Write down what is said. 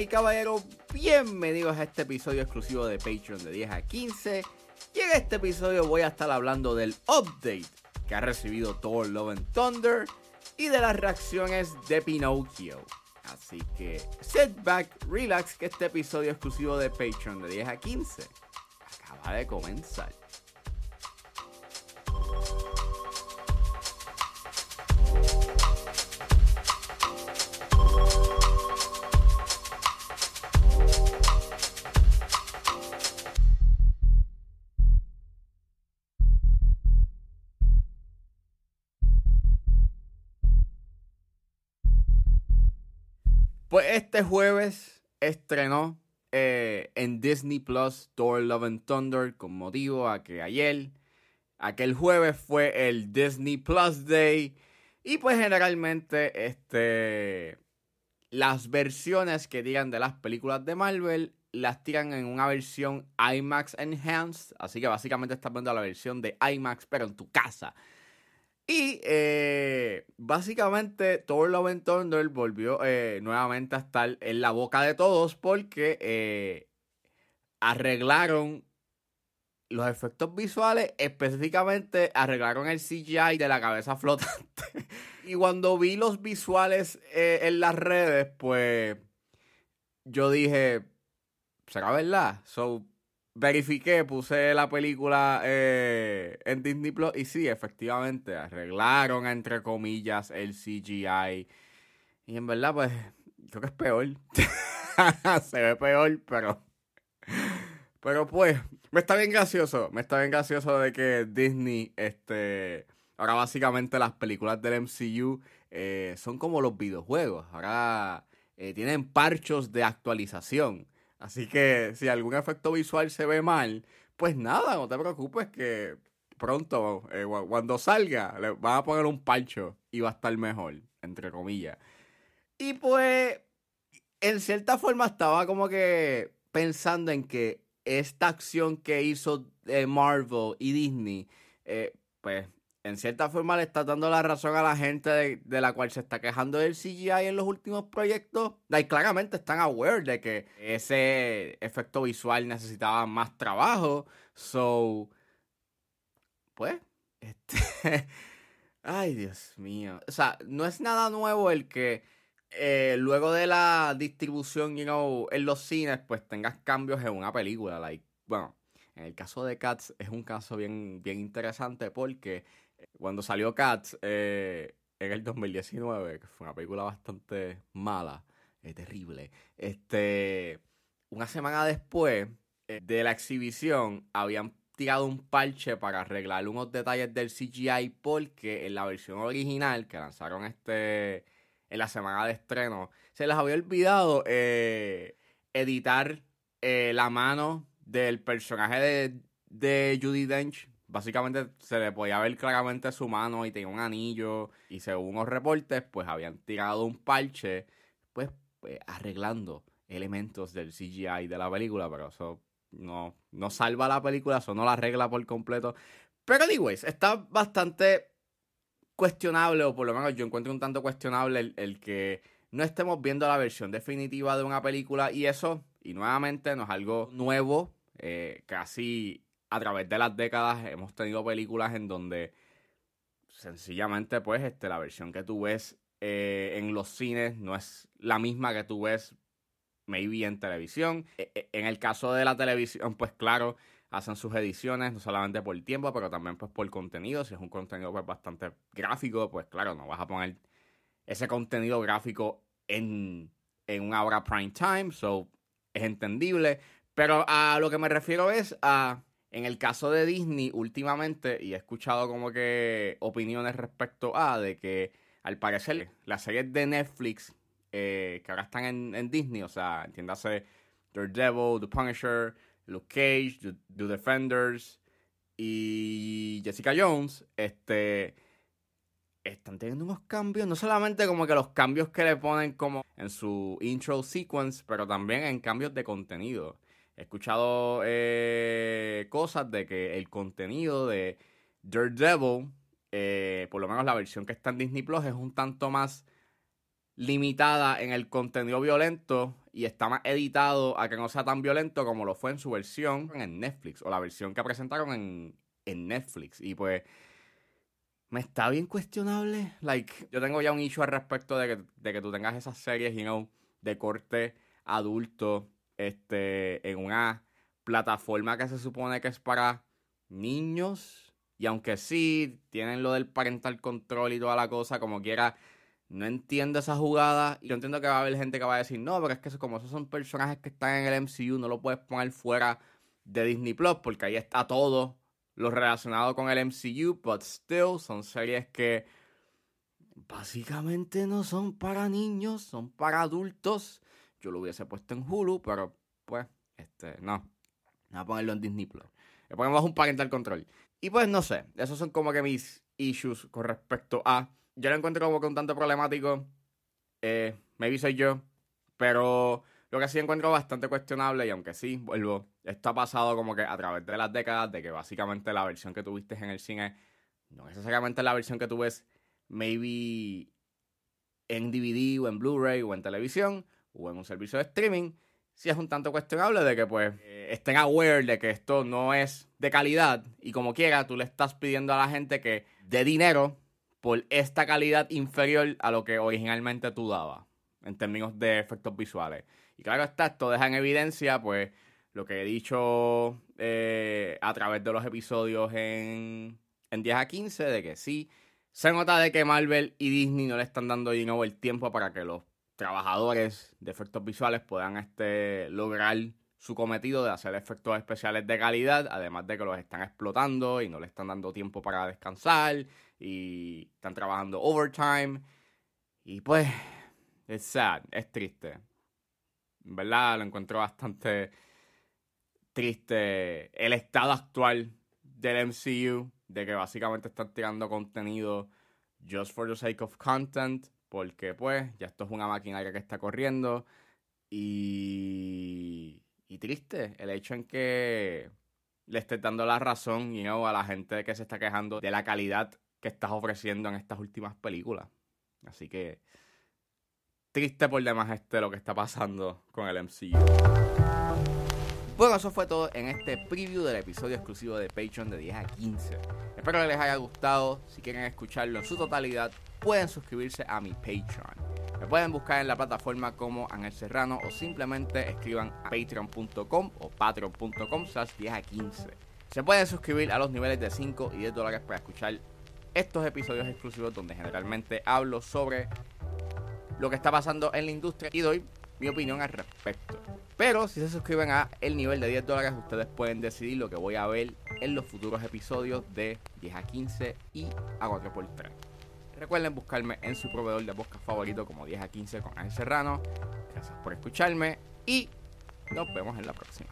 Y bienvenidos a este episodio exclusivo de Patreon de 10 a 15. Y en este episodio voy a estar hablando del update que ha recibido Thor Love and Thunder y de las reacciones de Pinocchio. Así que sit back, relax, que este episodio exclusivo de Patreon de 10 a 15 acaba de comenzar. Pues este jueves estrenó eh, en Disney Plus Thor Love and Thunder con motivo a que ayer, aquel jueves fue el Disney Plus Day y pues generalmente este las versiones que digan de las películas de Marvel las tiran en una versión IMAX Enhanced, así que básicamente estás viendo la versión de IMAX pero en tu casa. Y eh, básicamente Thor Love and Thunder volvió eh, nuevamente a estar en la boca de todos porque eh, arreglaron los efectos visuales, específicamente arreglaron el CGI de la cabeza flotante. y cuando vi los visuales en las redes, pues yo dije, ¿será verdad? So, verifiqué, puse la película eh, en Disney Plus y sí, efectivamente, arreglaron entre comillas el CGI. Y en verdad, pues, creo que es peor. Se ve peor, pero. Pero pues, me está bien gracioso. Me está bien gracioso de que Disney, este. Ahora básicamente las películas del MCU eh, son como los videojuegos. Ahora eh, tienen parchos de actualización. Así que si algún efecto visual se ve mal, pues nada, no te preocupes que pronto, eh, cuando salga, le van a poner un pancho y va a estar mejor, entre comillas. Y pues, en cierta forma estaba como que pensando en que esta acción que hizo eh, Marvel y Disney, eh, pues en cierta forma le está dando la razón a la gente de, la cual se está quejando del CGI en los últimos proyectos. Y claramente están aware de que ese efecto visual necesitaba más trabajo. So, pues, este... Ay, Dios mío. O sea, no es nada nuevo el que eh, luego de la distribución, you know, en los cines, pues tengas cambios en una película. Like, bueno, en el caso de Cats es un caso bien, bien interesante porque cuando salió Cats eh, en el 2019, que fue una película bastante mala, eh, terrible, este, una semana después eh, de la exhibición habían tirado un parche para arreglar unos detalles del CGI porque en la versión original que lanzaron este en la semana de estreno se les había olvidado editar la mano del personaje de, de Judy Dench básicamente se le podía ver claramente su mano y tenía un anillo. Y según los reportes, pues habían tirado un parche, pues, pues arreglando elementos del CGI de la película, pero eso no, no salva la película, eso no la arregla por completo. Pero, anyways, está bastante cuestionable, o por lo menos yo encuentro un tanto cuestionable el, el que no estemos viendo la versión definitiva de una película y eso, y nuevamente, no es algo nuevo, eh, casi a través de las décadas hemos tenido películas en donde sencillamente pues este, la versión que tú ves eh, en los cines no es la misma que tú ves maybe en televisión. E, e, en el caso de la televisión, pues claro, hacen sus ediciones, no solamente por tiempo, pero también pues por contenido. Si es un contenido pues bastante gráfico, pues claro, no vas a poner ese contenido gráfico en, en una hora prime time, so es entendible. Pero a lo que me refiero es a en el caso de Disney, últimamente, y he escuchado como que opiniones respecto a de que al parecer las series de Netflix eh, que ahora están en, Disney, o sea, entiéndase Daredevil, The Punisher, Luke Cage, The, Defenders y Jessica Jones, este están teniendo unos cambios, no solamente como que los cambios que le ponen como en su intro sequence, pero también en cambios de contenido. He escuchado eh, cosas de que el contenido de Daredevil, eh, por lo menos la versión que está en Disney Plus, es un tanto más limitada en el contenido violento y está más editado a que no sea tan violento como lo fue en su versión en Netflix o la versión que presentaron en, en Netflix. Y pues me está bien cuestionable. Like, yo tengo ya un issue al respecto de que, de que tú tengas esas series, you know, de corte adulto, este, en una plataforma que se supone que es para niños. Y aunque sí, tienen lo del parental control y toda la cosa, como quiera, no entiendo esa jugada. Y yo entiendo que va a haber gente que va a decir, no, pero es que como esos son personajes que están en el MCU, no lo puedes poner fuera de Disney Plus, porque ahí está todo lo relacionado con el MCU, but still son series que básicamente no son para niños, son para adultos. Yo lo hubiese puesto en Hulu, pero pues, este, no. Voy a ponerlo en Disney Plus. Le ponemos un parental control. Y pues no sé, esos son como que mis issues con respecto a. Yo lo encuentro como que un tanto problemático. Eh, maybe soy yo. Pero lo que sí encuentro bastante cuestionable, y aunque sí, vuelvo, esto ha pasado como que a través de las décadas, de que básicamente la versión que tuviste en el cine no necesariamente la versión que tú ves, maybe en DVD o en Blu-ray o en televisión o en un servicio de streaming, sí es un tanto cuestionable de que pues eh, estén aware de que esto no es de calidad y como quiera tú le estás pidiendo a la gente que dé dinero por esta calidad inferior a lo que originalmente tú dabas en términos de efectos visuales. Y claro está, esto deja en evidencia, pues, lo que he dicho eh, a través de los episodios en, en 10 a 15, de que sí, se nota de que Marvel y Disney no le están dando dinero el tiempo para que los trabajadores de efectos visuales puedan este, lograr su cometido de hacer efectos especiales de calidad, además de que los están explotando y no le están dando tiempo para descansar y están trabajando overtime. Y pues, es sad, es triste. ¿verdad? Lo encuentro bastante triste el estado actual del MCU, de que básicamente están tirando contenido just for the sake of content, porque pues ya esto es una maquinaria que está corriendo y, y triste el hecho en que le estés dando la razón a la gente que se está quejando de la calidad que estás ofreciendo en estas últimas películas. Así que triste por demás este lo que está pasando con el MCU. Bueno, eso fue todo en este preview del episodio exclusivo de Patreon de 10 a 15. Espero que les haya gustado. Si quieren escucharlo en su totalidad, pueden suscribirse a mi Patreon. Me pueden buscar en la plataforma como Angel Serrano o simplemente escriban a patreon.com o patreon.com slash 10 a 15. Se pueden suscribir a los niveles de 5 y 10 dólares para escuchar estos episodios exclusivos donde generalmente hablo sobre lo que está pasando en la industria y doy mi opinión al respecto. Pero si se suscriben a el nivel de 10 dólares, ustedes pueden decidir lo que voy a ver en los futuros episodios de 10 a 15 y a 4x3. Recuerden buscarme en su proveedor de podcast favorito como 10 a 15 con Ángel Serrano. Gracias por escucharme y nos vemos en la próxima.